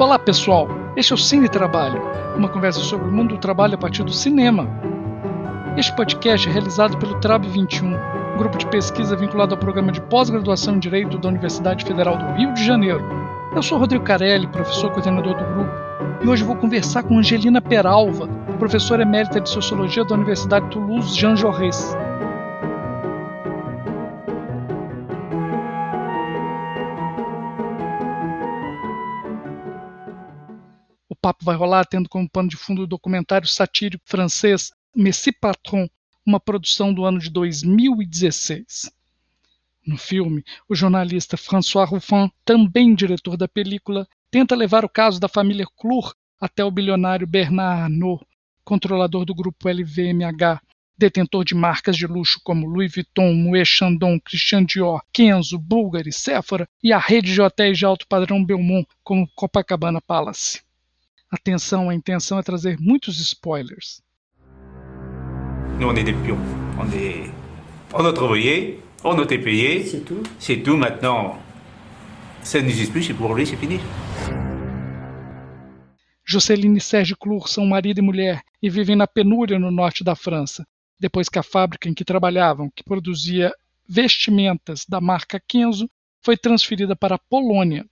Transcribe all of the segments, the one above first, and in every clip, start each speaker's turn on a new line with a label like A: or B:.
A: Olá pessoal, este é o Cine Trabalho, uma conversa sobre o mundo do trabalho a partir do cinema. Este podcast é realizado pelo TRAB 21, grupo de pesquisa vinculado ao programa de pós-graduação em Direito da Universidade Federal do Rio de Janeiro. Eu sou Rodrigo Carelli, professor coordenador do grupo, e hoje vou conversar com Angelina Peralva, professora emérita de Sociologia da Universidade Toulouse Jean Jaurès. Papo vai rolar tendo como pano de fundo o documentário satírico francês Messi Patron, uma produção do ano de 2016. No filme, o jornalista François Ruffin, também diretor da película, tenta levar o caso da família Clur até o bilionário Bernard Arnault, controlador do grupo LVMH, detentor de marcas de luxo como Louis Vuitton, Moët Chandon, Christian Dior, Kenzo, Bulgari, Sephora e a rede de hotéis de alto padrão Belmont, como Copacabana Palace. Atenção, a intenção é trazer muitos spoilers.
B: Nous, on est des pions. On est... On a travaillé, on a été payé.
C: C'est tout.
B: C'est tout maintenant. Ça n'existe plus, c'est pour lui, c'est fini.
A: Jusceline e Serge Clur são marido e mulher e vivem na penúria no norte da França, depois que a fábrica em que trabalhavam, que produzia vestimentas da marca Kenzo, foi transferida para a Polônia.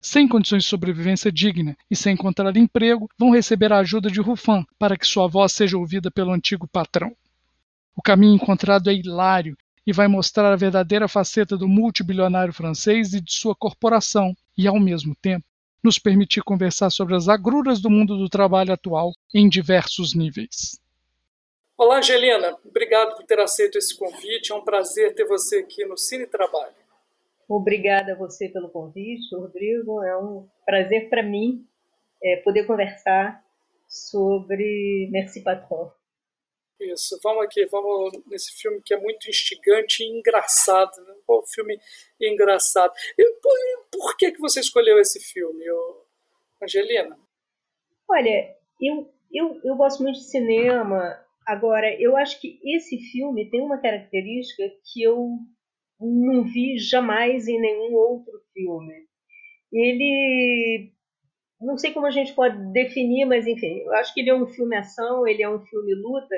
A: Sem condições de sobrevivência digna e sem encontrar emprego, vão receber a ajuda de Ruffin para que sua voz seja ouvida pelo antigo patrão. O caminho encontrado é hilário e vai mostrar a verdadeira faceta do multibilionário francês e de sua corporação, e, ao mesmo tempo, nos permitir conversar sobre as agruras do mundo do trabalho atual em diversos níveis. Olá, Angelina. Obrigado por ter aceito esse convite. É um prazer ter você aqui no Cine Trabalho.
C: Obrigada a você pelo convite, Rodrigo. É um prazer para mim é, poder conversar sobre Merci Patron.
A: Isso, vamos aqui, vamos nesse filme que é muito instigante e engraçado. Né? Um filme engraçado. E por, por, que, que você escolheu esse filme, Angelina?
C: Olha, eu, eu, eu gosto muito de cinema. Agora, eu acho que esse filme tem uma característica que eu não vi jamais em nenhum outro filme. Ele não sei como a gente pode definir, mas enfim, eu acho que ele é um filme ação, ele é um filme luta,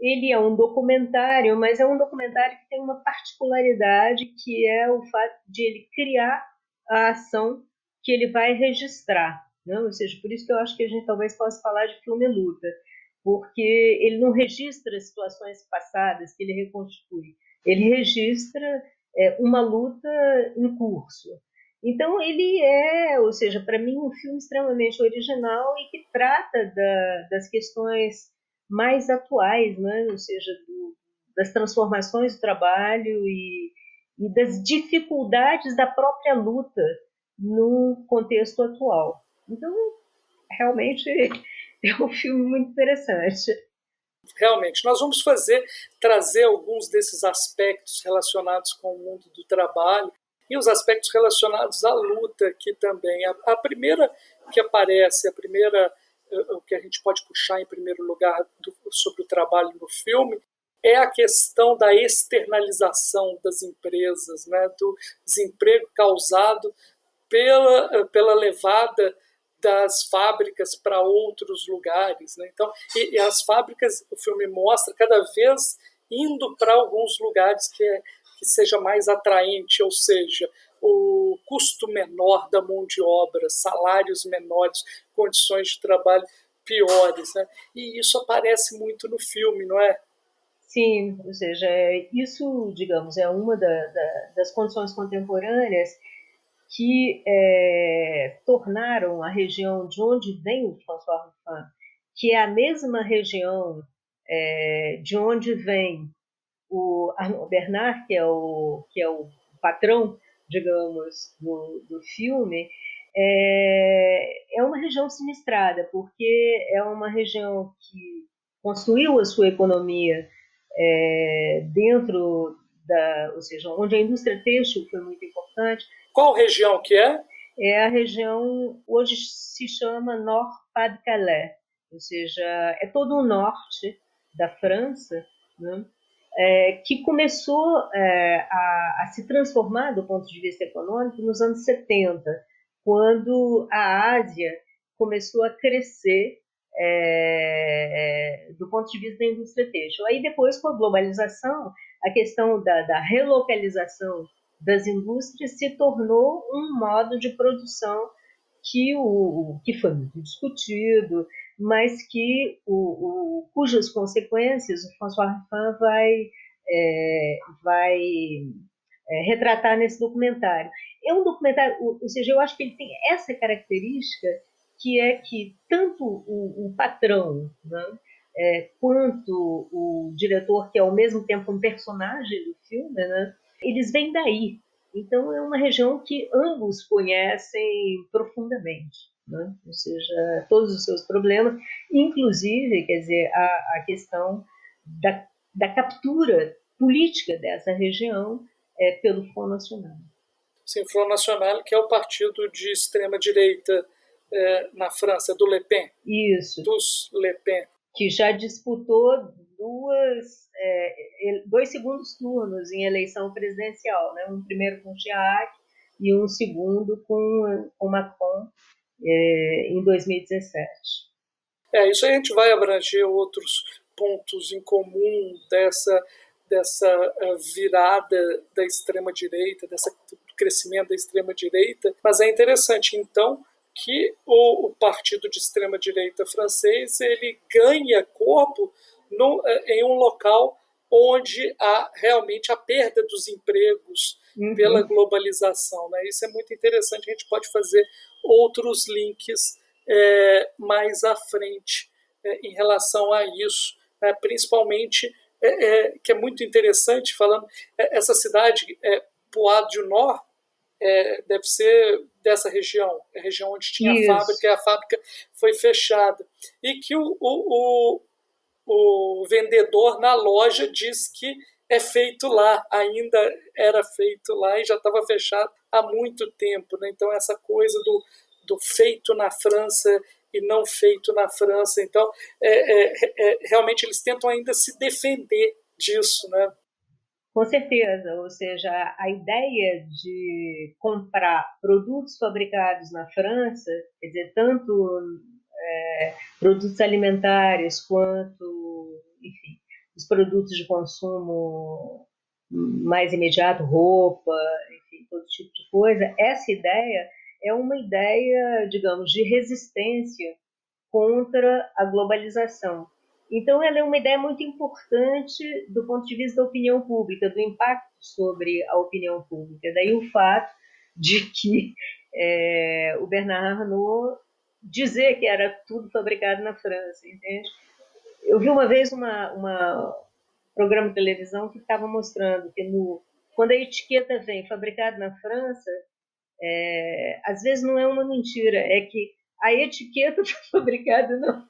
C: ele é um documentário, mas é um documentário que tem uma particularidade que é o fato de ele criar a ação que ele vai registrar. Né? Ou seja, por isso que eu acho que a gente talvez possa falar de filme luta, porque ele não registra situações passadas que ele reconstitui, ele registra é, uma luta em curso. Então ele é, ou seja, para mim um filme extremamente original e que trata da, das questões mais atuais, né? ou seja, do, das transformações do trabalho e, e das dificuldades da própria luta no contexto atual. Então, realmente é um filme muito interessante.
A: Realmente, nós vamos fazer, trazer alguns desses aspectos relacionados com o mundo do trabalho e os aspectos relacionados à luta aqui também. A, a primeira que aparece, a primeira o que a gente pode puxar em primeiro lugar do, sobre o trabalho no filme é a questão da externalização das empresas, né, do desemprego causado pela, pela levada das fábricas para outros lugares. Né? Então, e, e, as fábricas, o filme mostra cada vez indo para alguns lugares que, é, que seja mais atraente, ou seja, o custo menor da mão de obra, salários menores, condições de trabalho piores. Né? E isso aparece muito no filme, não é?
C: Sim, ou seja, isso, digamos, é uma da, da, das condições contemporâneas que é, tornaram a região de onde vem o François Ruffin, que é a mesma região é, de onde vem o Arnaud Bernard, que é o, que é o patrão digamos, do, do filme, é, é uma região sinistrada, porque é uma região que construiu a sua economia é, dentro da, ou seja, onde a indústria têxtil foi muito importante.
A: Qual região que é?
C: É a região, hoje se chama Nord-Pas-de-Calais, ou seja, é todo o norte da França, né? é, que começou é, a, a, se transformar do ponto de vista econômico nos anos 70, quando a Ásia começou a crescer é, do ponto de vista da indústria têxtil. Aí depois, com a globalização, a questão da, da relocalização das indústrias se tornou um modo de produção que, o, que foi muito discutido, mas que o, o, cujas consequências o François Ruffin vai, é, vai é, retratar nesse documentário. É um documentário, ou seja, eu acho que ele tem essa característica que é que tanto o, o patrão né, é, quanto o diretor, que é ao mesmo tempo um personagem do filme, né, eles vêm daí. Então é uma região que ambos conhecem profundamente, né? ou seja, todos os seus problemas, inclusive, quer dizer, a, a questão da, da captura política dessa região é, pelo Front National.
A: Sim, Front National, que é o partido de extrema direita é, na França, do Le Pen.
C: Isso.
A: Dos Le Pen.
C: Que já disputou duas, é, dois segundos turnos em eleição presidencial, né? um primeiro com Chirac e um segundo com, com Macron é, em 2017.
A: É, isso a gente vai abranger outros pontos em comum dessa, dessa é, virada da extrema-direita, desse crescimento da extrema-direita, mas é interessante, então, que o, o partido de extrema-direita francês ele ganha corpo no, eh, em um local onde há realmente a perda dos empregos uhum. pela globalização. Né? Isso é muito interessante, a gente pode fazer outros links é, mais à frente é, em relação a isso, é, principalmente, que é muito interessante, falando, essa cidade, é, Poix du Nord, deve ser dessa região, a região onde tinha isso. a fábrica, e a fábrica foi fechada. E que o, o, o o vendedor na loja diz que é feito lá, ainda era feito lá e já estava fechado há muito tempo. Né? Então, essa coisa do, do feito na França e não feito na França. Então, é, é, é, realmente eles tentam ainda se defender disso. Né?
C: Com certeza, ou seja, a ideia de comprar produtos fabricados na França, quer dizer, tanto é, produtos alimentares quanto, enfim, os produtos de consumo mais imediato, roupa, enfim, todo tipo de coisa. Essa ideia é uma ideia, digamos, de resistência contra a globalização. Então, ela é uma ideia muito importante do ponto de vista da opinião pública, do impacto sobre a opinião pública. Daí o fato de que é, o Bernard Arnault dizer que era tudo fabricado na França, entende? Eu vi uma vez uma, uma programa de televisão que estava mostrando que no, quando a etiqueta vem fabricado na França, é, às vezes não é uma mentira, é que a etiqueta foi fabricada não.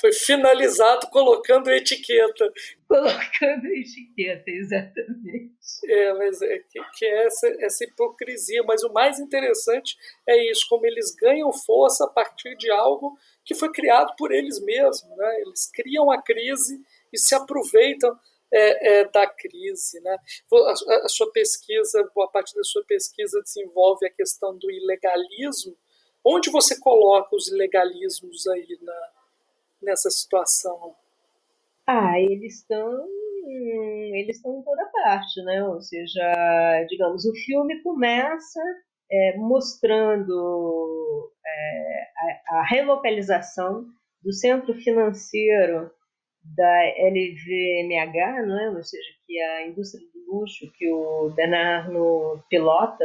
A: Foi finalizado colocando a etiqueta.
C: Colocando etiqueta, exatamente.
A: É, mas é que, que é essa, essa hipocrisia. Mas o mais interessante é isso, como eles ganham força a partir de algo que foi criado por eles mesmos. Né? Eles criam a crise e se aproveitam é, é, da crise. Né? A, a, sua pesquisa, boa parte da sua pesquisa desenvolve a questão do ilegalismo Onde você coloca os legalismos aí na, nessa situação?
C: Ah, eles estão eles estão em toda parte, né? Ou seja, digamos, o filme começa é, mostrando é, a, a, relocalização do centro financeiro da LVMH, não é? ou seja, que é a indústria do luxo que o Bernardo pilota,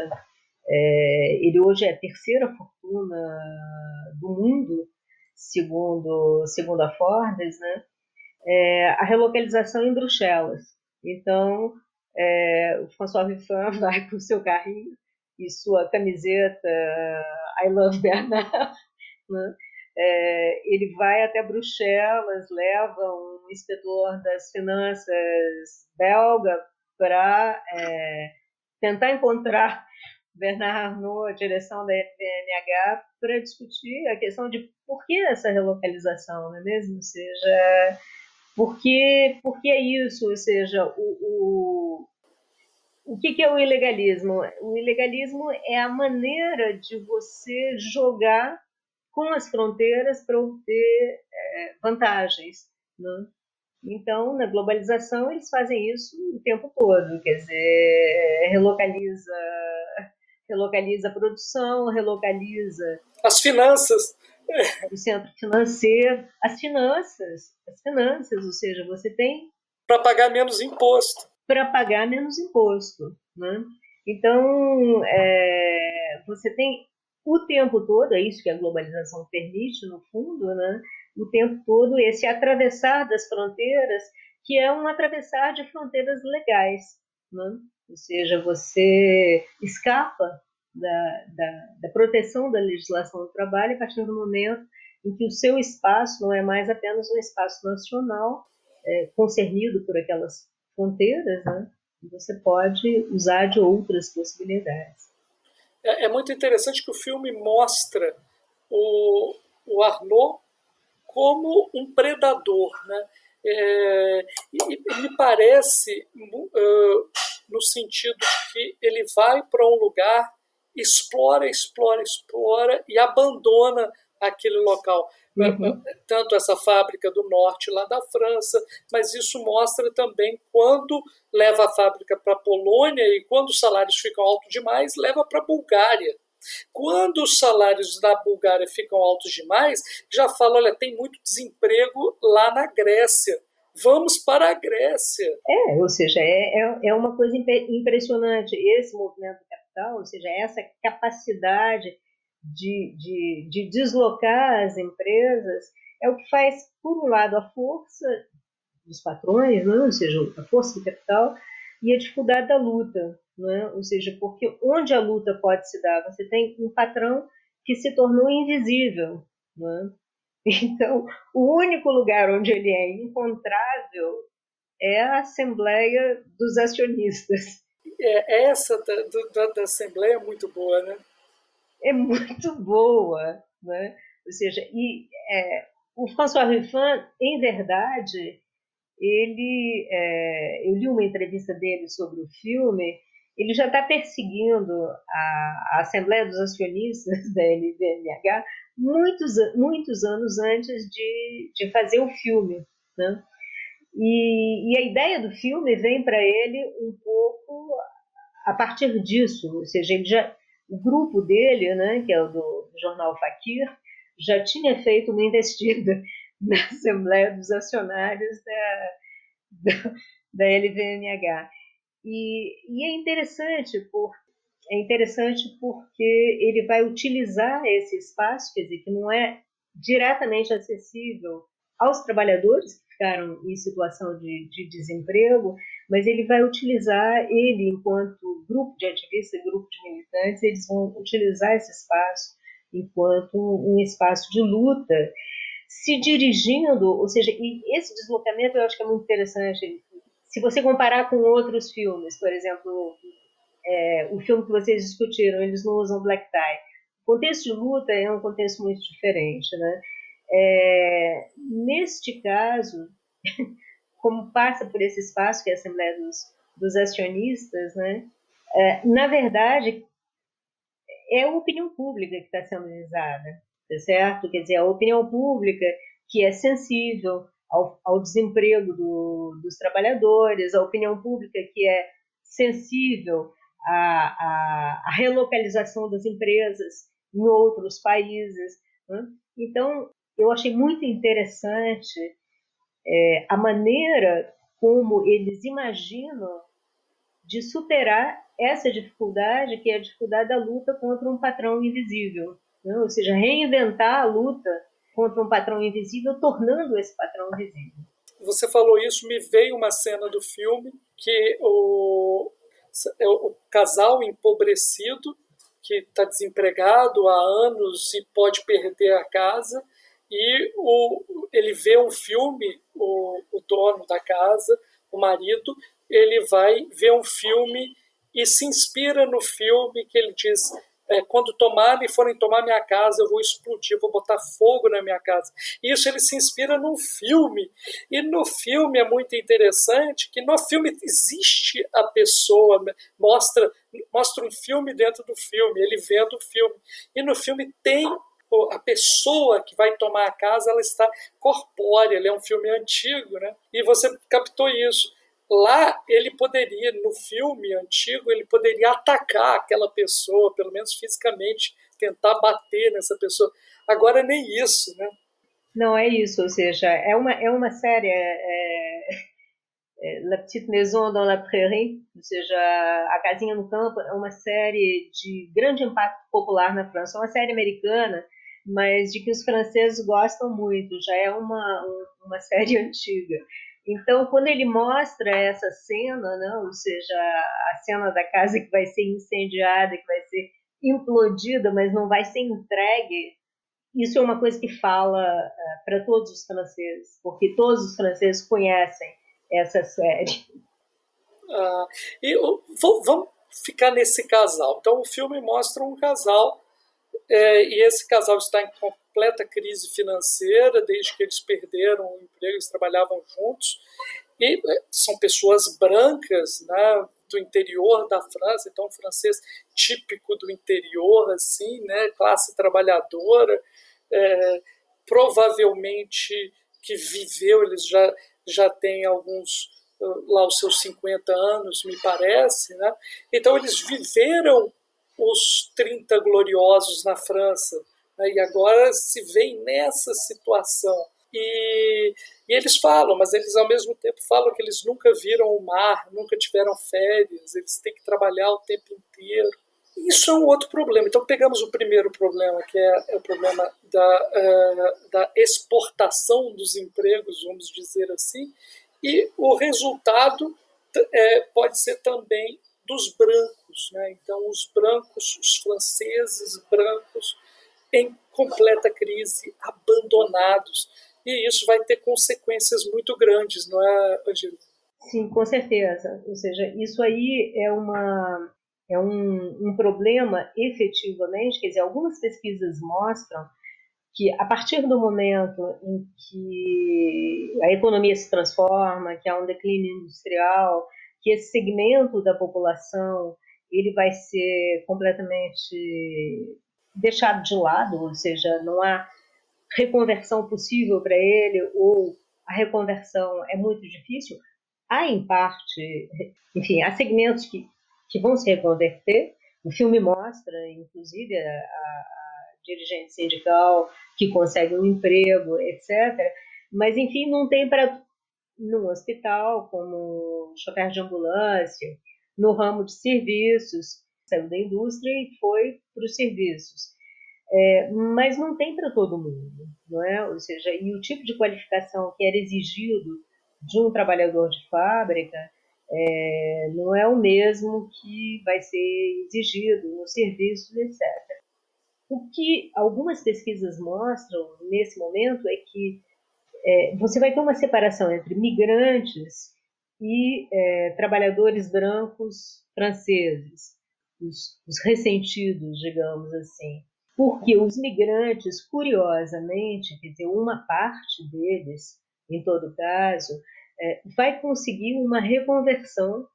C: é, ele hoje é a terceira fortuna do mundo, segundo, segundo a Forbes, né? É, a relocalização em Bruxelas. Então, é, o François Ruffin vai com o seu carrinho e sua camiseta I Love Bernard, né? é, ele vai até Bruxelas, leva um inspetor das finanças belga para é, tentar encontrar Bernard Arnault, a direção da FNH, para discutir a questão de por que essa relocalização, não é mesmo? Ou seja, por que, por que é isso? Ou seja, o, o, o que, que é o ilegalismo? O ilegalismo é a maneira de você jogar com as fronteiras para obter é, vantagens. Né? Então, na globalização, eles fazem isso o tempo todo, quer dizer, relocaliza, relocaliza a produção, relocaliza
A: as finanças,
C: o centro financeiro, as finanças, as finanças, ou seja, você tem
A: para pagar menos imposto,
C: para pagar menos imposto, né? Então, é, você tem o tempo todo, é isso que a globalização permite, no fundo, né? o tempo todo esse atravessar das fronteiras, que é um atravessar de fronteiras legais. Né? Ou seja, você escapa da, da, da, proteção da legislação do trabalho a partir do momento em que o seu espaço não é mais apenas um espaço nacional é, concernido por aquelas fronteiras, né? você pode usar de outras possibilidades.
A: É, é muito interessante que o filme mostra o, o Arnaud como um predador. Né? É, e, me parece, uh, no sentido que ele vai para um lugar, explora, explora, explora e abandona aquele local. Uhum. Tanto essa fábrica do norte lá da França, mas isso mostra também quando leva a fábrica para a Polônia e quando os salários ficam altos demais, leva para a Bulgária. Quando os salários da Bulgária ficam altos demais, já fala, olha, tem muito desemprego lá na Grécia. Vamos para a Grécia.
C: É, ou seja, é, é, é uma coisa impressionante. Esse movimento capital, ou seja, essa capacidade de, de, de deslocar as empresas, é o que faz, por um lado, a força dos patrões, né? ou seja, a força do capital, e a dificuldade da luta. Né? Ou seja, porque onde a luta pode se dar? Você tem um patrão que se tornou invisível. Né? Então, o único lugar onde ele é encontrável é a Assembleia dos Acionistas.
A: É, essa da, da, da Assembleia é muito boa, né?
C: É muito boa. Né? Ou seja, e, é, o François Ruffin, em verdade, ele, é, eu li uma entrevista dele sobre o filme, ele já está perseguindo a, a, Assembleia dos Acionistas da LVMH muitos, muitos anos antes de, de fazer o filme. Né? E, e a ideia do filme vem para ele um pouco a partir disso, ou seja, ele já, o grupo dele, né, que é o do, jornal Fakir, já tinha feito uma investida na Assembleia dos Acionários da, da, da LVMH. E, e é interessante por, é interessante porque ele vai utilizar esse espaço, quer dizer, que não é diretamente acessível aos trabalhadores que ficaram em situação de, de desemprego, mas ele vai utilizar, ele enquanto grupo de ativistas, grupo de militantes, eles vão utilizar esse espaço enquanto um espaço de luta, se dirigindo, ou seja, e esse deslocamento eu acho que é muito interessante, se você comparar com outros filmes, por exemplo, é, o filme que vocês discutiram, eles não usam black tie. O contexto de luta é um contexto muito diferente, né? É, neste caso, como passa por esse espaço que é a Assembleia dos, dos Acionistas, né? É, na verdade, é a opinião pública que está sendo visada, tá certo? Quer dizer, a opinião pública que é sensível, ao, ao desemprego do, dos trabalhadores, a opinião pública que é sensível à, à, à relocalização das empresas em outros países. Né? Então, eu achei muito interessante é, a maneira como eles imaginam de superar essa dificuldade, que é a dificuldade da luta contra um patrão invisível. Né? Ou seja, reinventar a luta contra um patrão invisível, tornando esse patrão invisível.
A: Você falou isso, me veio uma cena do filme que o, é o casal empobrecido que está desempregado há anos e pode perder a casa e o, ele vê um filme, o, o dono da casa, o marido, ele vai ver um filme e se inspira no filme que ele diz é, quando tomarem e forem tomar minha casa, eu vou explodir, vou botar fogo na minha casa. Isso ele se inspira num filme. E no filme é muito interessante que no filme existe a pessoa, mostra, mostra um filme dentro do filme, ele vendo o filme. E no filme tem a pessoa que vai tomar a casa ela está corpórea, ele é um filme antigo, né? E você captou isso. Lá ele poderia, no filme antigo, ele poderia atacar aquela pessoa, pelo menos fisicamente, tentar bater nessa pessoa. Agora nem isso, né?
C: Não é isso, ou seja, é uma é uma série é, é, La Petite Maison dans la Prairie, ou seja, A Casinha no Campo, é uma série de grande impacto popular na França, é uma série americana, mas de que os franceses gostam muito, já é uma uma série antiga. Então, quando ele mostra essa cena, né, ou seja, a cena da casa que vai ser incendiada, que vai ser implodida, mas não vai ser entregue, isso é uma coisa que fala uh, para todos os franceses, porque todos os franceses conhecem essa série.
A: Ah, e vamos ficar nesse casal. Então, o filme mostra um casal é, e esse casal está em completa crise financeira desde que eles perderam o emprego, eles trabalhavam juntos. E é, são pessoas brancas, né, do interior da França, então francês típico do interior, assim, né, classe trabalhadora, é, provavelmente que viveu, eles já, já têm alguns, lá os seus 50 anos, me parece, né? Então eles viveram os 30 gloriosos na França. Né? E agora se vem nessa situação. E, e, eles falam, mas eles ao mesmo tempo falam que eles nunca viram o mar, nunca tiveram férias, eles têm que trabalhar o tempo inteiro. Isso é um outro problema. Então, pegamos o primeiro problema, que é, é o problema da, uh, da exportação dos empregos, vamos dizer assim, e o resultado é, pode ser também dos brancos. Né? Então, os brancos, os franceses brancos, em completa crise, abandonados. E isso vai ter consequências muito grandes, não é, Angelo?
C: Sim, com certeza. Ou seja, isso aí é uma é um, um problema efetivamente, quer dizer, algumas pesquisas mostram que a partir do momento em que a economia se transforma, que há um declínio industrial, que esse segmento da população ele vai ser completamente deixado de lado, ou seja, não há reconversão possível para ele ou a reconversão é muito difícil. Há em parte, enfim, há segmentos que, que vão se reconverter. O filme mostra, inclusive, a, a dirigente sindical que consegue um emprego, etc. Mas, enfim, não tem para no hospital, como chofer de ambulância, no ramo de serviços, saiu da indústria e foi para os serviços. É, mas não tem para todo mundo, não é? Ou seja, e o tipo de qualificação que era exigido de um trabalhador de fábrica é, não é o mesmo que vai ser exigido nos serviços, etc. O que algumas pesquisas mostram nesse momento é que é, você vai ter uma separação entre migrantes e é, trabalhadores brancos franceses, os, os, ressentidos, digamos assim. Porque os migrantes, curiosamente, quer dizer, uma parte deles, em todo caso, é, vai conseguir uma reconversão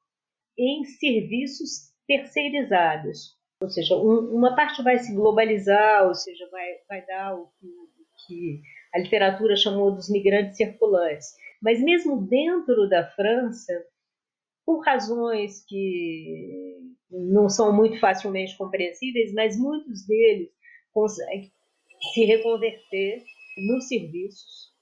C: em serviços terceirizados. Ou seja, um, uma parte vai se globalizar, ou seja, vai, vai dar o que, o que a literatura chamou dos migrantes circulantes. Mas mesmo dentro da França, por razões que não são muito facilmente compreensíveis, mas muitos deles conseguem se reconverter nos serviços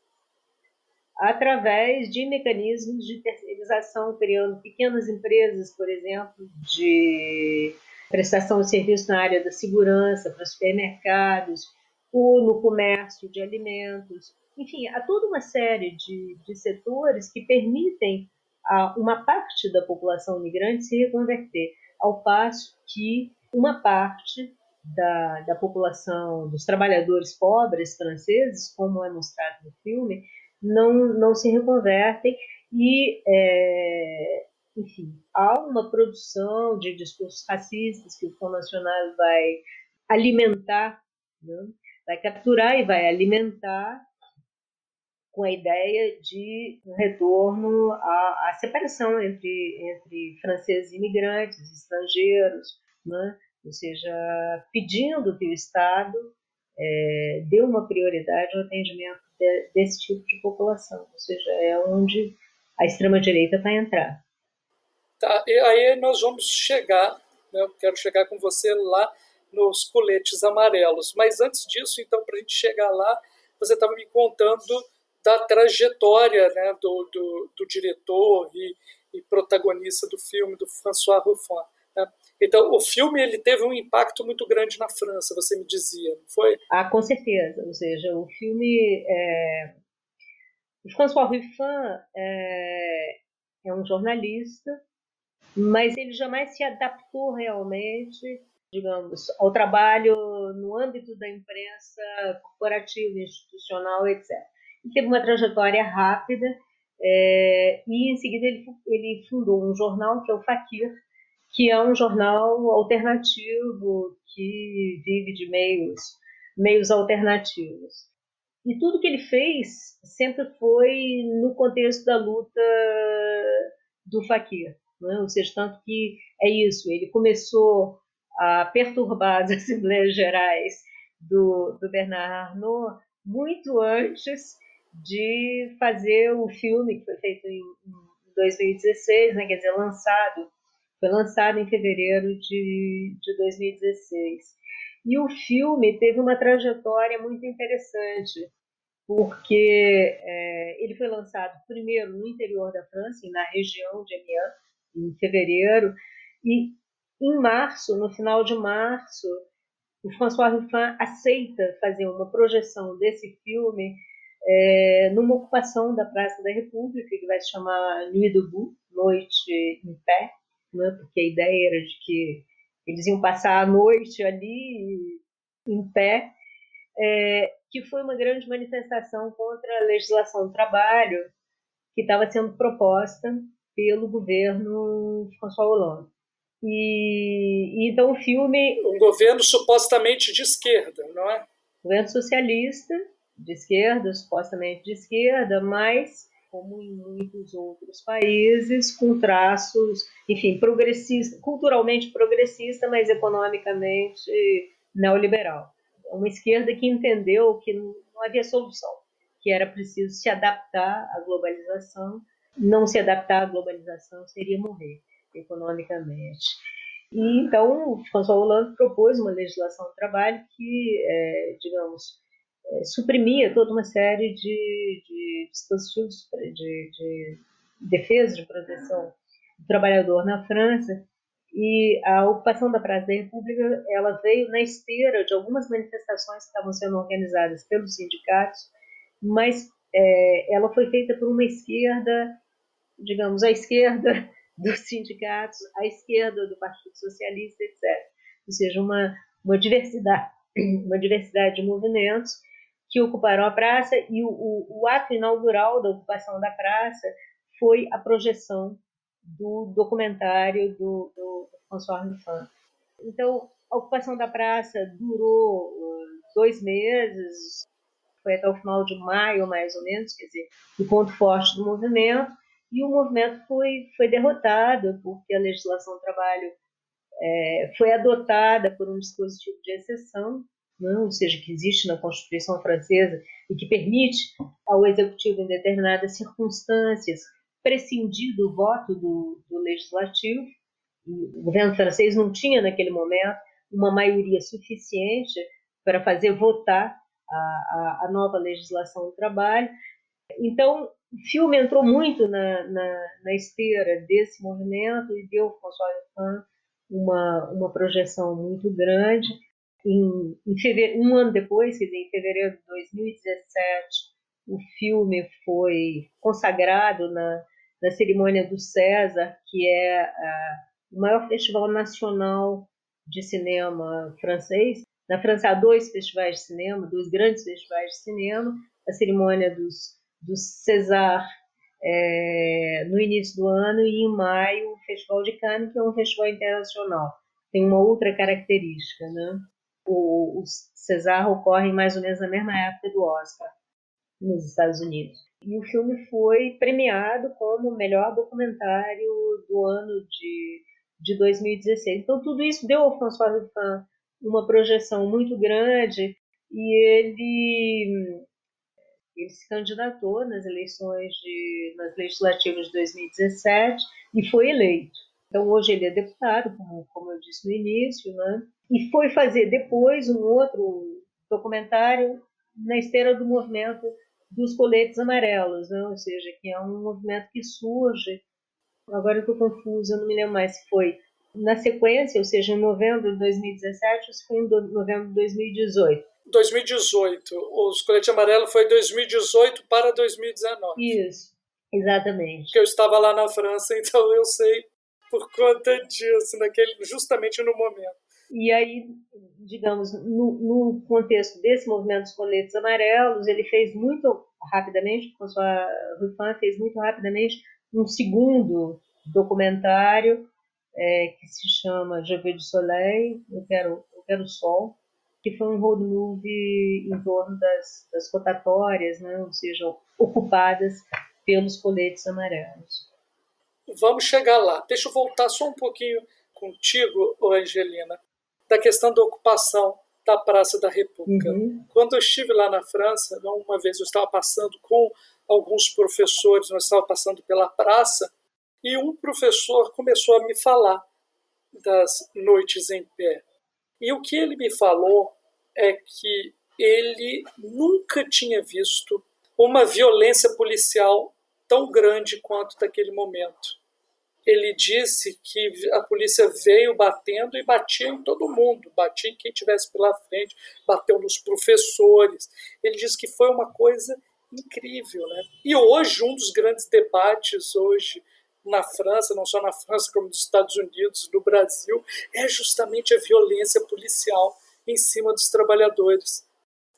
C: através de mecanismos de terceirização, criando pequenas empresas, por exemplo, de prestação de serviço na área da segurança para supermercados, ou no comércio de alimentos. Enfim, há toda uma série de, de setores que permitem a uma parte da população migrante se reconverter, ao passo que uma parte da, da população, dos trabalhadores pobres franceses, como é mostrado no filme, não, não se reconvertem e, é, enfim, há uma produção de discursos racistas que o Fundo Nacional vai alimentar, né? vai capturar e vai alimentar com a ideia de um retorno à, à separação entre, entre franceses imigrantes, estrangeiros, né? ou seja, pedindo que o Estado é, dê uma prioridade ao atendimento de, desse tipo de população, ou seja, é onde a extrema-direita vai entrar.
A: Tá, e aí nós vamos chegar, né, eu quero chegar com você lá nos coletes amarelos, mas antes disso, então, para a gente chegar lá, você estava me contando da trajetória né, do, do, do diretor e, e, protagonista do filme, do François Ruffin. Né? Então, o filme ele teve um impacto muito grande na França, você me dizia, não foi?
C: Ah, com certeza. Ou seja, o filme. É... O François Ruffin é... é um jornalista, mas ele jamais se adaptou realmente, digamos, ao trabalho no âmbito da imprensa corporativa, institucional, etc. Teve uma trajetória rápida é... e, em seguida, ele, ele fundou um jornal que é o Fakir, que é um jornal alternativo que vive de meios, meios alternativos. E tudo que ele fez sempre foi no contexto da luta do Fakir. Né? Ou seja, tanto que é isso, ele começou a perturbar as Assembleias Gerais do, do Bernard Arnault muito antes de fazer o filme que foi feito em, em 2016, né? quer dizer, lançado foi lançado em fevereiro de, de 2016. E o filme teve uma trajetória muito interessante, porque é, ele foi lançado primeiro no interior da França, na região de Amiens, em fevereiro, e em março, no final de março, o François Ruffin aceita fazer uma projeção desse filme é, numa ocupação da Praça da República, que vai se chamar Nuit debout, Noite em Pé, né? porque a ideia era de que eles iam passar a noite ali em pé, é, que foi uma grande manifestação contra a legislação do trabalho que estava sendo proposta pelo governo François Hollande. E, e, então o filme.
A: Um governo supostamente de esquerda, não é?
C: Governo socialista, de esquerda, supostamente de esquerda, mas como em muitos outros países, com traços, enfim, progressista, culturalmente progressista, mas economicamente neoliberal. Uma esquerda que entendeu que não havia solução, que era preciso se adaptar à globalização. Não se adaptar à globalização seria morrer economicamente. E então, François Hollande propôs uma legislação do trabalho que, é, digamos, é, suprimia toda uma série de, de dispositivos de, de defesa, de proteção do trabalhador na França, e a ocupação da Praça da República ela veio na esteira de algumas manifestações que estavam sendo organizadas pelos sindicatos, mas é, ela foi feita por uma esquerda, digamos, a esquerda dos sindicatos, a esquerda do Partido Socialista, etc. Ou seja, uma, uma diversidade, uma diversidade de movimentos que ocuparam a praça e o, o, o ato inaugural da ocupação da praça foi a projeção do documentário do, do François Ruffin. Então, a ocupação da praça durou uh, dois meses, foi até o final de maio, mais ou menos, quer dizer, o ponto forte do movimento, e o movimento foi, foi derrotado porque a legislação do trabalho é, foi adotada por um dispositivo de exceção, não, ou seja, que existe na Constituição francesa e que permite ao executivo, em determinadas circunstâncias, prescindir do voto do, do legislativo. o governo francês não tinha, naquele momento, uma maioria suficiente para fazer votar a, a, a nova legislação do trabalho. Então, o filme entrou muito na, na, na esteira desse movimento e deu François Ruffin uma, uma projeção muito grande em, em fevereiro, um ano depois, quer dizer, em fevereiro de 2017, o filme foi consagrado na, na cerimônia do César, que é o maior festival nacional de cinema francês. Na França há dois festivais de cinema, dois grandes festivais de cinema, a cerimônia dos, dos César é, no início do ano e em maio o Festival de Cannes, que é um festival internacional. Tem uma outra característica, né? O, o César ocorre mais ou menos na mesma época do Oscar, nos Estados Unidos. E o filme foi premiado como melhor documentário do ano de, de 2016. Então, tudo isso deu ao François Ruffin uma projeção muito grande e ele, ele se candidatou nas eleições de, nas legislativas de 2017 e foi eleito. Então, hoje ele é deputado, como, como eu disse no início, né? E foi fazer depois um outro documentário na esteira do movimento dos coletes amarelos, né? ou seja, que é um movimento que surge. Agora eu estou confusa, não me lembro mais se foi na sequência, ou seja, em novembro de 2017 ou se foi em novembro de 2018.
A: 2018. Os coletes amarelos foi 2018 para 2019.
C: Isso, exatamente.
A: Porque eu estava lá na França, então eu sei por conta disso, naquele, justamente no momento.
C: E aí, digamos, no, no, contexto desse movimento dos coletes amarelos, ele fez muito rapidamente, François Ruffin fez muito rapidamente um segundo documentário é, que se chama Je veux du soleil, eu quero, eu quero sol, que foi um road movie em torno das, das rotatórias, né, ou seja, ocupadas pelos coletes amarelos.
A: Vamos chegar lá. Deixa eu voltar só um pouquinho contigo, Angelina da questão da ocupação da Praça da República. Uhum. Quando eu estive lá na França, uma vez eu estava passando com alguns professores, nós estávamos passando pela praça, e um professor começou a me falar das noites em pé. E o que ele me falou é que ele nunca tinha visto uma violência policial tão grande quanto daquele momento ele disse que a polícia veio batendo e batia em todo mundo, batia em quem tivesse pela frente, bateu nos professores. Ele disse que foi uma coisa incrível, né? E hoje um dos grandes debates hoje na França, não só na França como nos Estados Unidos, no Brasil, é justamente a violência policial em cima dos trabalhadores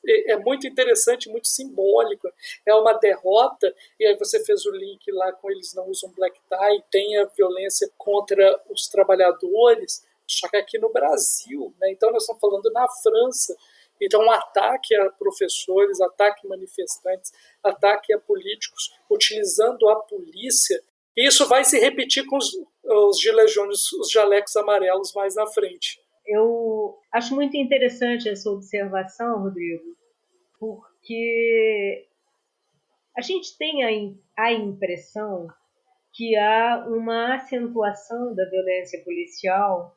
A: é muito interessante, muito simbólico. É uma derrota, e aí você fez o link lá com eles não usam black tie, tem a violência contra os trabalhadores, só que aqui no Brasil, né? então nós estamos falando na França. Então, um ataque a professores, ataque a manifestantes, ataque a políticos, utilizando a polícia. E isso vai se repetir com os, os gilejones, os jalecos amarelos mais na frente.
C: Eu acho muito interessante essa observação, Rodrigo, porque a gente tem a, impressão que há uma acentuação da violência policial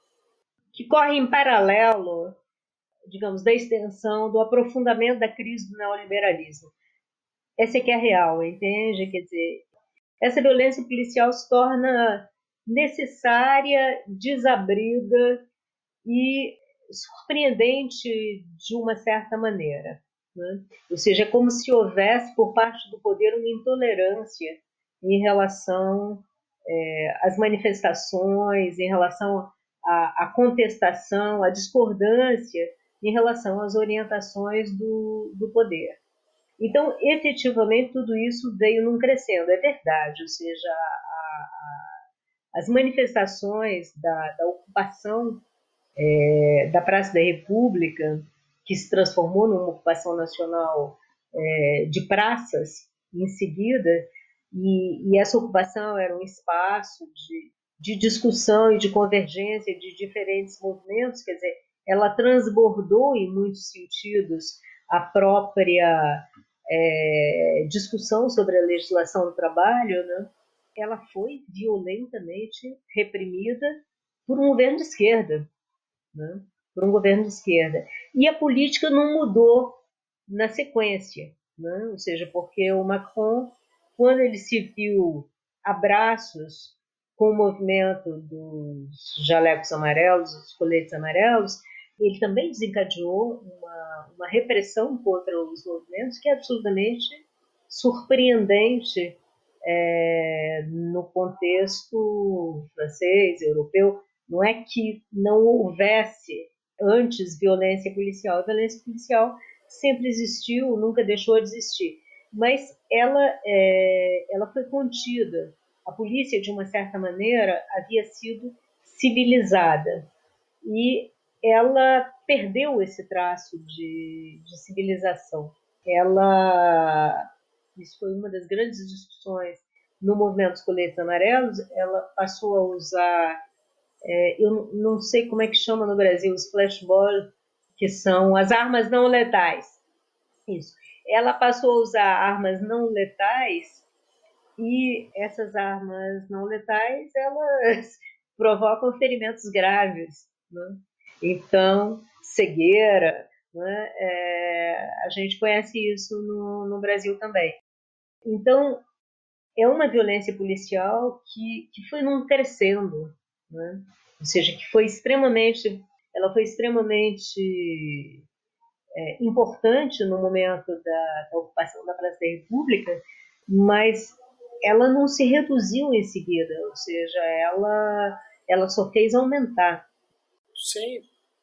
C: que corre em paralelo, digamos, da extensão, do aprofundamento da crise do neoliberalismo. Essa é que é real, entende? Quer dizer, essa violência policial se torna necessária, desabrida e surpreendente de uma certa maneira. Né? Ou seja, é como se houvesse por parte do poder uma intolerância em relação é, às manifestações, em relação à, à, contestação, à discordância em relação às orientações do, do poder. Então, efetivamente, tudo isso veio num crescendo, é verdade, ou seja, a, a, as manifestações da, da ocupação é, da Praça da República, que se transformou numa ocupação nacional é, de praças em seguida, e, e, essa ocupação era um espaço de, de discussão e de convergência de diferentes movimentos, quer dizer, ela transbordou em muitos sentidos a própria é, discussão sobre a legislação do trabalho, né? ela foi violentamente reprimida por um governo de esquerda né, por um governo de esquerda. E a política não mudou na sequência, né, ou seja, porque o Macron, quando ele se viu abraços com o movimento dos jalecos amarelos, dos coletes amarelos, ele também desencadeou uma, uma repressão contra os movimentos que é absolutamente surpreendente é, no contexto francês, europeu, não é que não houvesse antes violência policial. A violência policial sempre existiu, nunca deixou de existir. Mas ela, é, ela foi contida. A polícia, de uma certa maneira, havia sido civilizada. E ela perdeu esse traço de, de civilização. Ela, isso foi uma das grandes discussões no movimento dos coletes amarelos, ela passou a usar, é, eu não sei como é que chama no Brasil, os flashballs, que são as armas não letais. Isso. Ela passou a usar armas não letais e essas armas não letais, elas provocam ferimentos graves. Né? Então, cegueira, né? é, a gente conhece isso no, no Brasil também. Então, é uma violência policial que, que foi não crescendo, né? ou seja, que foi extremamente, ela foi extremamente é, importante no momento da, da, ocupação da Praça da República, mas ela não se reduziu em seguida, ou seja, ela, ela só fez aumentar.
A: Sim,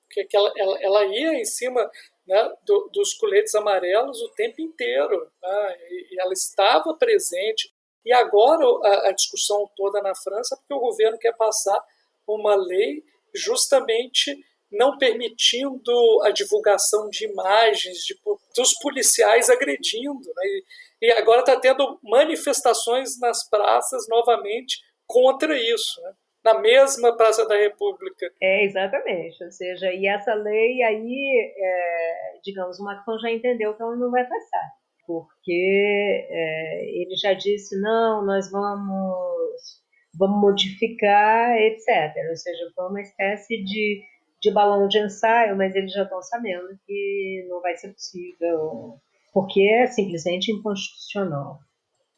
A: porque ela, ela, ela ia em cima né, do, dos coletes amarelos o tempo inteiro, né, e ela estava presente. E agora a, a discussão toda na França, porque o governo quer passar uma lei justamente não permitindo a divulgação de imagens de, dos policiais agredindo. Né? E, e, agora está tendo manifestações nas praças novamente contra isso. Né? Na mesma Praça da República.
C: É, exatamente. Ou seja, e essa lei aí, é, digamos, o Macron já entendeu que ela não vai passar. Porque é, ele já disse, não, nós vamos, vamos modificar, etc. Ou seja, foi uma espécie de de balão de ensaio, mas eles já estão sabendo que não vai ser possível, porque é simplesmente inconstitucional.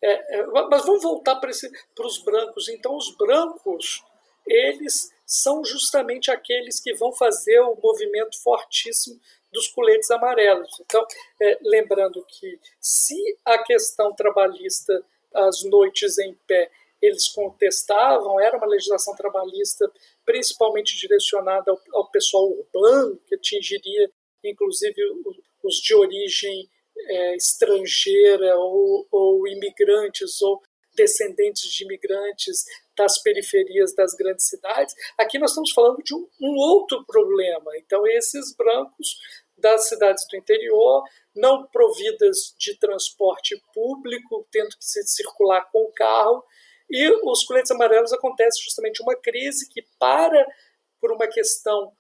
A: É, é, mas vamos voltar para os brancos. Então, os brancos, eles são justamente aqueles que vão fazer o movimento fortíssimo dos coletes amarelos. Então, é, lembrando que se a questão trabalhista, as noites em pé, eles contestavam, era uma legislação trabalhista principalmente direcionada ao, ao pessoal urbano, que atingiria inclusive os de origem é, estrangeira ou, ou imigrantes ou descendentes de imigrantes das periferias das grandes cidades. Aqui nós estamos falando de um, um, outro problema. Então, esses brancos das cidades do interior, não providas de transporte público, tendo que se circular com carro, e os coletes amarelos acontece justamente uma crise que para por uma questão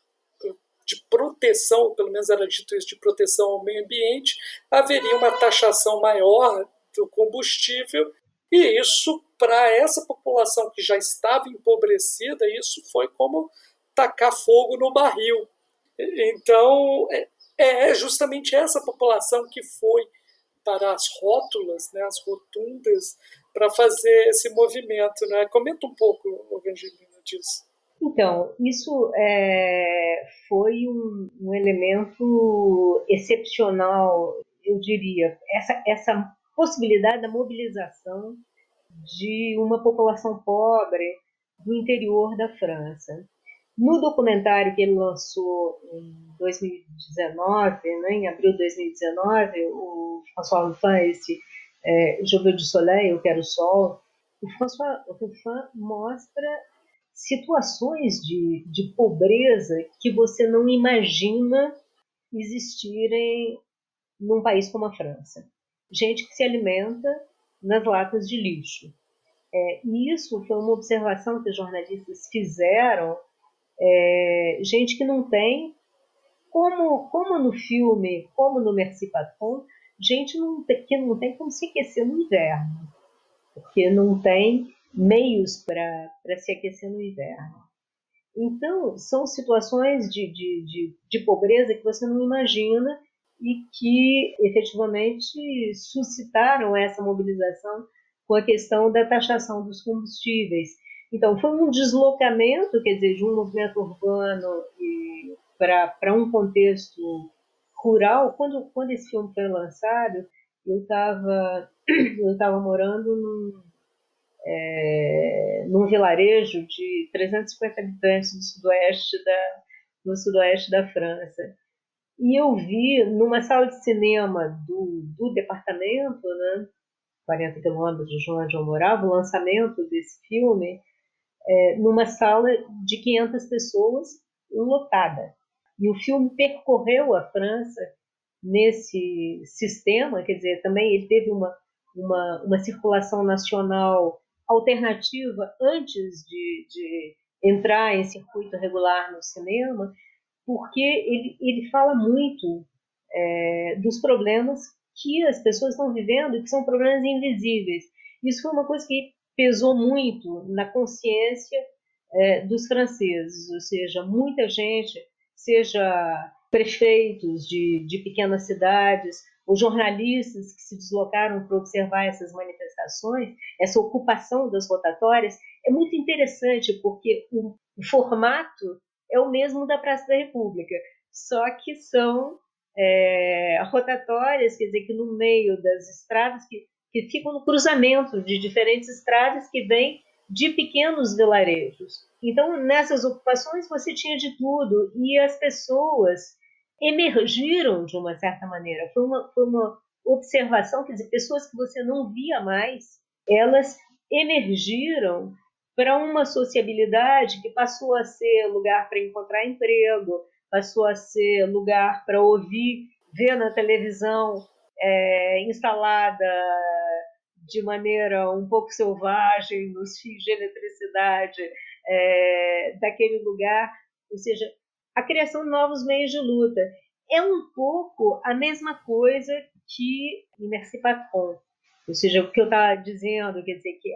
A: de proteção, pelo menos era dito isso, de proteção ao meio ambiente, haveria uma taxação maior do combustível e isso para essa população que já estava empobrecida, isso foi como tacar fogo no barril. Então é, é justamente essa população que foi para as rótulas, né, as rotundas, para fazer esse movimento. Né? Comenta um pouco, Evangelina, disso.
C: Então, isso é, foi um, um, elemento excepcional, eu diria, essa, essa possibilidade da mobilização de uma população pobre do interior da França. No documentário que ele lançou em 2019, né, em abril de 2019, o François Ruffin, esse é, Je veux soleil, Eu Quero Sol, o François Ruffin mostra situações de, de pobreza que você não imagina existirem num país como a França. Gente que se alimenta nas latas de lixo. É, isso foi uma observação que os jornalistas fizeram é, gente que não tem, como, como no filme, como no Merci Patron, gente não, que não tem como se aquecer no inverno, porque não tem meios para se aquecer no inverno. Então, são situações de, de, de, de pobreza que você não imagina e que efetivamente suscitaram essa mobilização com a questão da taxação dos combustíveis então, foi um deslocamento, quer dizer, de um movimento urbano para um contexto rural. Quando, quando esse filme foi lançado, eu estava eu tava morando num, é, num vilarejo de 350 habitantes no sudoeste da, no sudoeste da França. E eu vi numa sala de cinema do, do departamento, né, 40 quilômetros de onde eu morava, o lançamento desse filme, é, numa sala de 500 pessoas lotada. E o filme percorreu a França nesse sistema, quer dizer, também ele teve uma, uma, uma circulação nacional alternativa antes de, de entrar em circuito regular no cinema, porque ele, ele fala muito é, dos problemas que as pessoas estão vivendo, que são problemas invisíveis. Isso foi uma coisa que pesou muito na consciência é, dos franceses, ou seja, muita gente, seja prefeitos de, de pequenas cidades, ou jornalistas que se deslocaram para observar essas manifestações, essa ocupação das rotatórias, é muito interessante porque o, o formato é o mesmo da Praça da República, só que são é, rotatórias, quer dizer, que no meio das estradas, que, que ficam no cruzamento de diferentes estradas que vêm de pequenos vilarejos. Então, nessas ocupações, você tinha de tudo, e as pessoas emergiram de uma certa maneira. Foi uma, foi uma observação, quer dizer, pessoas que você não via mais, elas emergiram para uma sociabilidade que passou a ser lugar para encontrar emprego, passou a ser lugar para ouvir, ver na televisão é, instalada de maneira um pouco selvagem nos fios de eletricidade é, daquele lugar, ou seja, a criação de novos meios de luta. É um pouco a mesma coisa que Merci Patron, ou seja, o que eu estava dizendo, quer dizer que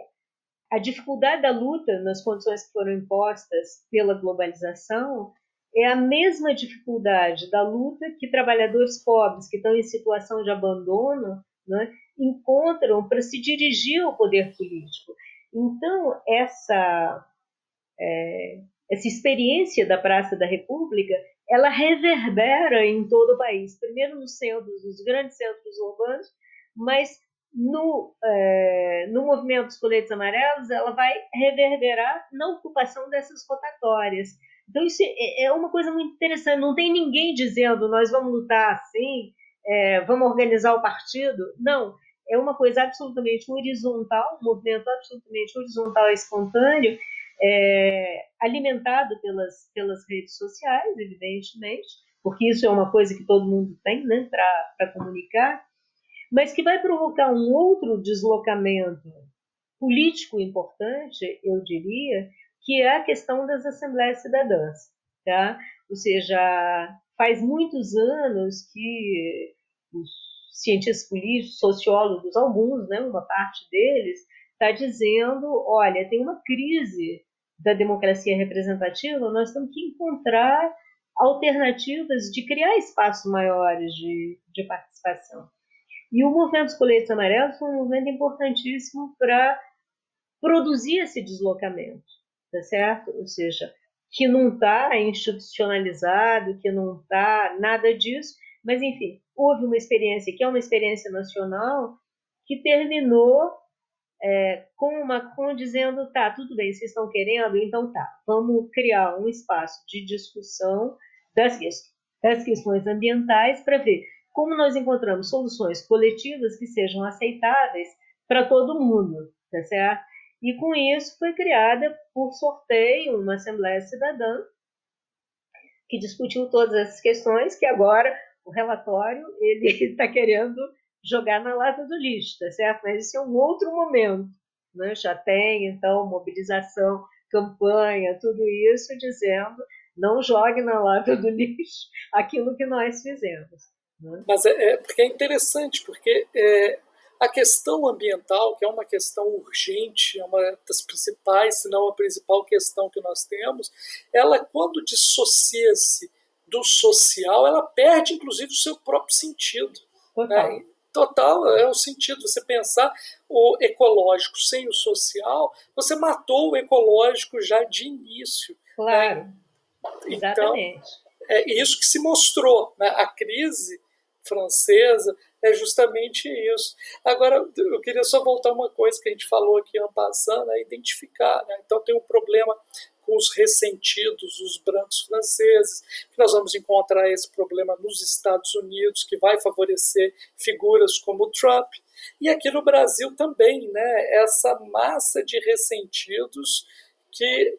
C: a dificuldade da luta nas condições que foram impostas pela globalização é a mesma dificuldade da luta que trabalhadores pobres que estão em situação de abandono né, encontram para se dirigir ao poder político. Então, essa, é, essa experiência da Praça da República, ela reverbera em todo o país. Primeiro nos centros, nos grandes centros urbanos, mas no, é, no movimento dos coletes amarelos, ela vai reverberar na ocupação dessas rotatórias. Então, isso é, é uma coisa muito interessante. Não tem ninguém dizendo nós vamos lutar assim, é, vamos organizar o partido. Não, é uma coisa absolutamente horizontal, um movimento absolutamente horizontal e espontâneo, é, alimentado pelas, pelas redes sociais, evidentemente, porque isso é uma coisa que todo mundo tem né, para comunicar, mas que vai provocar um outro deslocamento político importante, eu diria, que é a questão das assembleias cidadãs. Tá? Ou seja, faz muitos anos que os cientistas políticos, sociólogos, alguns, né, uma parte deles, está dizendo, olha, tem uma crise da democracia representativa, nós temos que encontrar alternativas de criar espaços maiores de, de participação. E o movimento dos coletes amarelos foi um movimento importantíssimo para produzir esse deslocamento, tá certo? Ou seja, que não está institucionalizado, que não está nada disso, mas enfim, houve uma experiência que é uma experiência nacional que terminou é, com o Macron dizendo, tá, tudo bem, vocês estão querendo, então tá, vamos criar um espaço de discussão das, das questões ambientais para ver como nós encontramos soluções coletivas que sejam aceitáveis para todo mundo, tá certo? E com isso foi criada por sorteio uma Assembleia Cidadã que discutiu todas essas questões que agora o relatório ele está querendo jogar na lata do lixo, tá certo? Mas isso é um outro momento. Né? Já tem, então, mobilização, campanha, tudo isso dizendo não jogue na lata do lixo aquilo que nós fizemos. Né?
A: Mas é, é, porque é interessante, porque é, a questão ambiental, que é uma questão urgente, é uma das principais, se não a principal questão que nós temos, ela, quando dissocia-se do social, ela perde, inclusive, o seu próprio sentido.
C: Total. Né?
A: total é o sentido. Você pensar o ecológico sem o social, você matou o ecológico já de início.
C: Claro. Né? Então, Exatamente.
A: é isso que se mostrou. Né? A crise francesa é justamente isso. Agora, eu queria só voltar uma coisa que a gente falou aqui, passando, é identificar. Né? Então, tem um problema com os ressentidos, os brancos franceses, que nós vamos encontrar esse problema nos Estados Unidos, que vai favorecer figuras como Trump, e aqui no Brasil também, né, essa massa de ressentidos que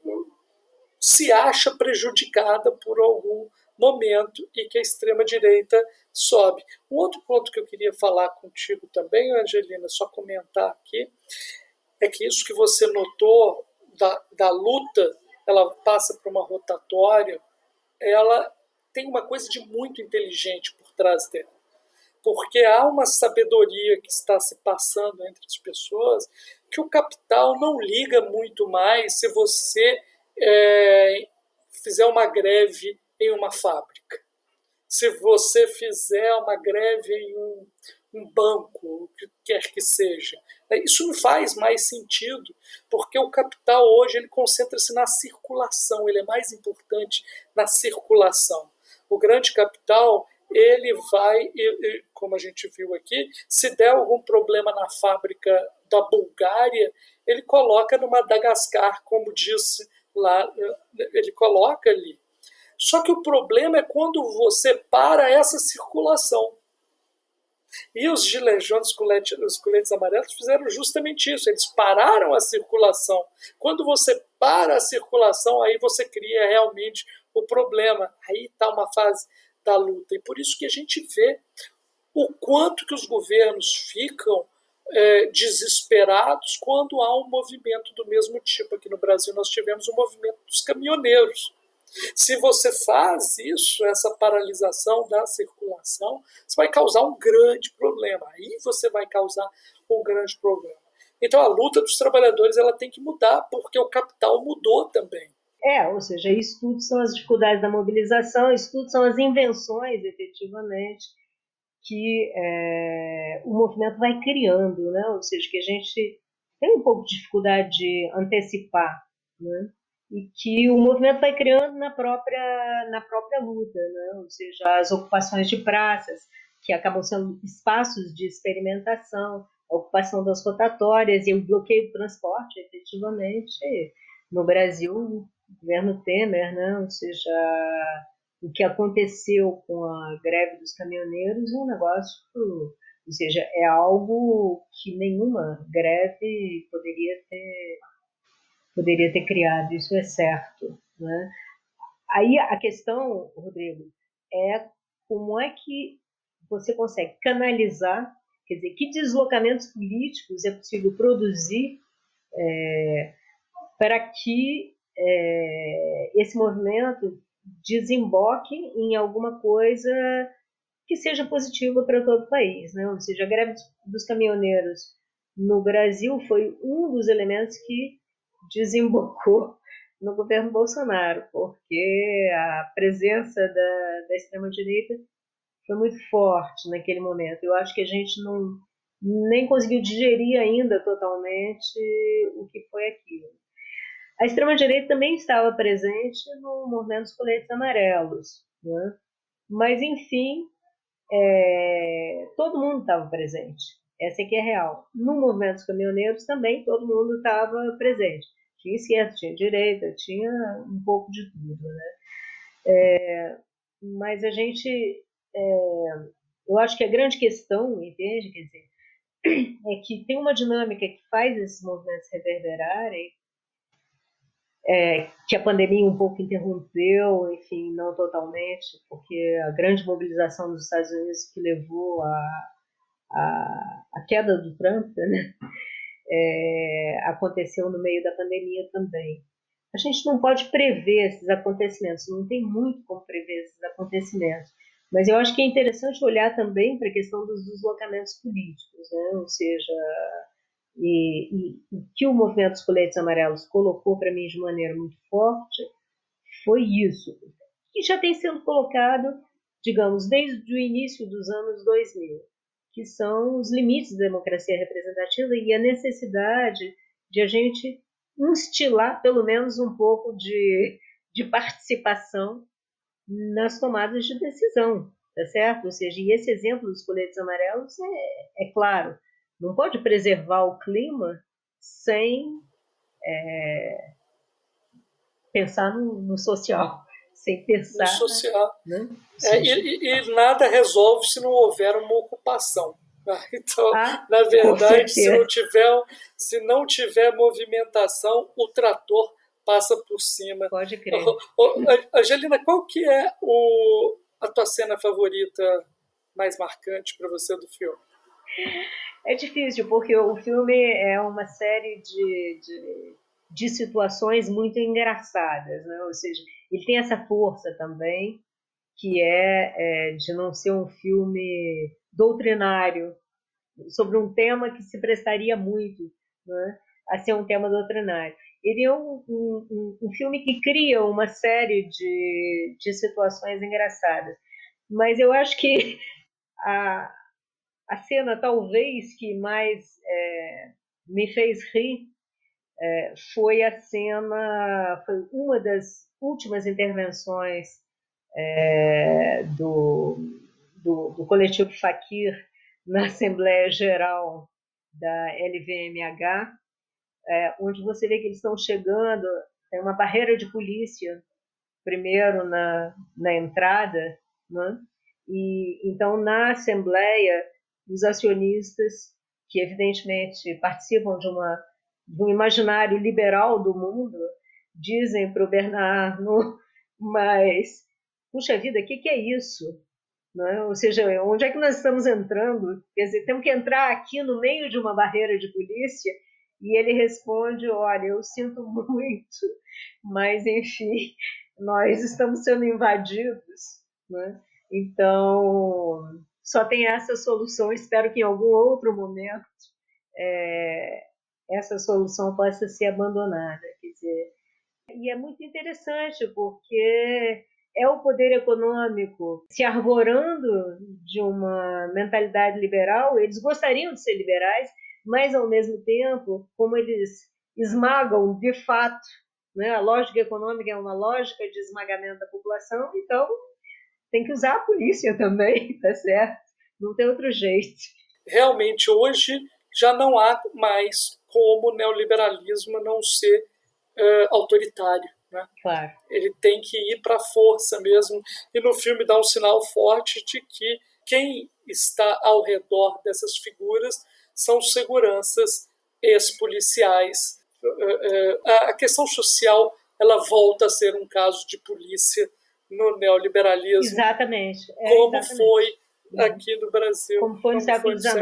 A: se acha prejudicada por algum momento e que a extrema-direita sobe. Um outro ponto que eu queria falar contigo também, Angelina, só comentar aqui, é que isso que você notou da, da luta, ela passa por uma rotatória, ela tem uma coisa de muito inteligente por trás dela. Porque há uma sabedoria que está se passando entre as pessoas que o capital não liga muito mais se você é, fizer uma greve em uma fábrica, se você fizer uma greve em um, um banco, o que quer que seja. Isso não faz mais sentido, porque o capital hoje ele concentra-se na circulação, ele é mais importante na circulação. O grande capital ele vai, como a gente viu aqui, se der algum problema na fábrica da Bulgária, ele coloca no Madagascar, como disse lá, ele coloca ali. Só que o problema é quando você para essa circulação. E os gilejões, os coletes, os coletes amarelos, fizeram justamente isso. Eles pararam a circulação. Quando você para a circulação, aí você cria realmente o problema. Aí está uma fase da luta. E por isso que a gente vê o quanto que os governos ficam é, desesperados quando há um movimento do mesmo tipo. Aqui no Brasil nós tivemos o um movimento dos caminhoneiros. Se você faz isso, essa paralisação da circulação, você vai causar um grande problema. Aí você vai causar um grande problema. Então a luta dos trabalhadores ela tem que mudar, porque o capital mudou também.
C: É, ou seja, isso tudo são as dificuldades da mobilização, isso tudo são as invenções, efetivamente, que é, o movimento vai criando, né? ou seja, que a gente tem um pouco de dificuldade de antecipar, né? E que o movimento vai criando na própria, na própria luta, né? ou seja, as ocupações de praças, que acabam sendo espaços de experimentação, a ocupação das rotatórias e o bloqueio do transporte, efetivamente, no Brasil, o governo Temer, né? ou seja, o que aconteceu com a greve dos caminhoneiros é um negócio, ou seja, é algo que nenhuma greve poderia ter poderia ter criado, isso é certo. Né? Aí a questão, Rodrigo, é como é que você consegue canalizar, quer dizer, que deslocamentos políticos é possível produzir é, para que é, esse movimento desemboque em alguma coisa que seja positiva para todo o país. Né? Ou seja, a greve dos caminhoneiros no Brasil foi um dos elementos que desembocou no governo Bolsonaro, porque a presença da, da extrema-direita foi muito forte naquele momento. Eu acho que a gente não nem conseguiu digerir ainda totalmente o que foi aquilo. A extrema-direita também estava presente no movimento dos coletes amarelos, né? mas, enfim, é, todo mundo estava presente. Essa que é real. No movimento dos caminhoneiros também todo mundo estava presente. Tinha esquerda, tinha direita, tinha um pouco de tudo. Né? É, mas a gente. É, eu acho que a grande questão, entende? Quer dizer, é que tem uma dinâmica que faz esses movimentos reverberarem é, que a pandemia um pouco interrompeu, enfim, não totalmente, porque a grande mobilização dos Estados Unidos que levou a, a, a queda do Trump né, é, aconteceu no meio da pandemia também. A gente não pode prever esses acontecimentos, não tem muito como prever esses acontecimentos. Mas eu acho que é interessante olhar também para a questão dos deslocamentos políticos, né? ou seja, e, e, que o movimento dos coletes amarelos colocou para mim de maneira muito forte foi isso, que já tem sido colocado, digamos, desde o início dos anos 2000, que são os limites da democracia representativa e a necessidade de a gente instilar pelo menos um pouco de, de participação nas tomadas de decisão, tá certo? Ou seja, e esse exemplo dos coletes amarelos é, é claro, não pode preservar o clima sem é, pensar no, no, social, sem pensar
A: social. Né? É, e, e, nada resolve se não houver uma ocupação. Então, ah, na verdade, se não, tiver, se não tiver movimentação, o trator passa por cima.
C: Pode crer.
A: Angelina, qual que é o, a tua cena favorita mais marcante para você do filme?
C: É difícil, porque o filme é uma série de, de, de situações muito engraçadas, né? ou seja, ele tem essa força também, que é, é de não ser um filme doutrinário, sobre um tema que se prestaria muito né, a ser um tema doutrinário. Ele é um, um, um filme que cria uma série de, de situações engraçadas, mas eu acho que a, a cena talvez que mais é, me fez rir é, foi a cena, foi uma das últimas intervenções é, do, do, do, coletivo Fakir na Assembleia Geral da LVMH, é, onde você vê que eles estão chegando, tem uma barreira de polícia primeiro na, na entrada, né? e então na Assembleia os acionistas que evidentemente participam de uma um imaginário liberal do mundo dizem para o Bernardo, mas puxa vida, o que, que é isso? É? Ou seja, onde é que nós estamos entrando? Quer dizer, temos que entrar aqui no meio de uma barreira de polícia? E ele responde: Olha, eu sinto muito, mas enfim, nós estamos sendo invadidos. Né? Então, só tem essa solução. Espero que em algum outro momento é, essa solução possa ser abandonada. Quer dizer, e é muito interessante porque é o poder econômico se arvorando de uma mentalidade liberal. Eles gostariam de ser liberais, mas ao mesmo tempo, como eles esmagam de fato, né? a lógica econômica é uma lógica de esmagamento da população, então tem que usar a polícia também, tá certo? Não tem outro jeito.
A: Realmente, hoje já não há mais como o neoliberalismo não ser uh, autoritário. Né?
C: Claro.
A: Ele tem que ir para a força mesmo. E no filme dá um sinal forte de que quem está ao redor dessas figuras são seguranças ex-policiais. Eh, eh, a questão social ela volta a ser um caso de polícia no neoliberalismo.
C: Exatamente.
A: É, como exatamente. foi aqui no Brasil.
C: Como foi no século XIX.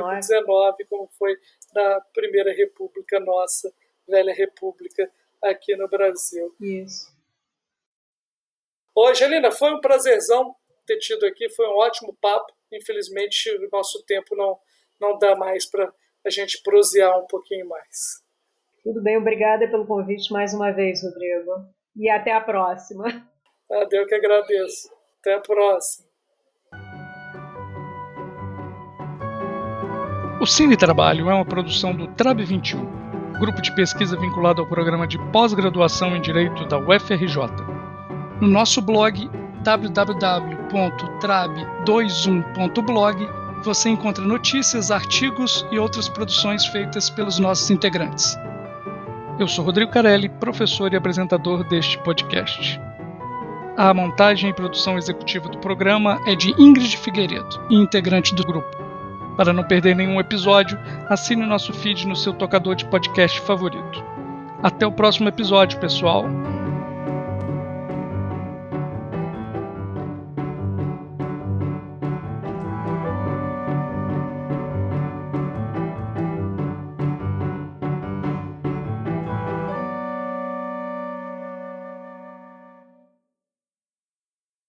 A: Como foi na Primeira República nossa, Velha República aqui no Brasil.
C: Isso.
A: Ô, Angelina, foi um prazerzão ter tido aqui, foi um ótimo papo. Infelizmente, o nosso tempo não, não dá mais para a gente prosear um pouquinho mais.
C: Tudo bem, obrigada pelo convite mais uma vez, Rodrigo. E até a próxima.
A: Eu que agradeço. Até a próxima.
D: O Cine Trabalho é uma produção do Trab 21, grupo de pesquisa vinculado ao programa de pós-graduação em Direito da UFRJ. No nosso blog www.trab21.blog você encontra notícias, artigos e outras produções feitas pelos nossos integrantes. Eu sou Rodrigo Carelli, professor e apresentador deste podcast. A montagem e produção executiva do programa é de Ingrid Figueiredo, integrante do grupo. Para não perder nenhum episódio, assine o nosso feed no seu tocador de podcast favorito. Até o próximo episódio, pessoal!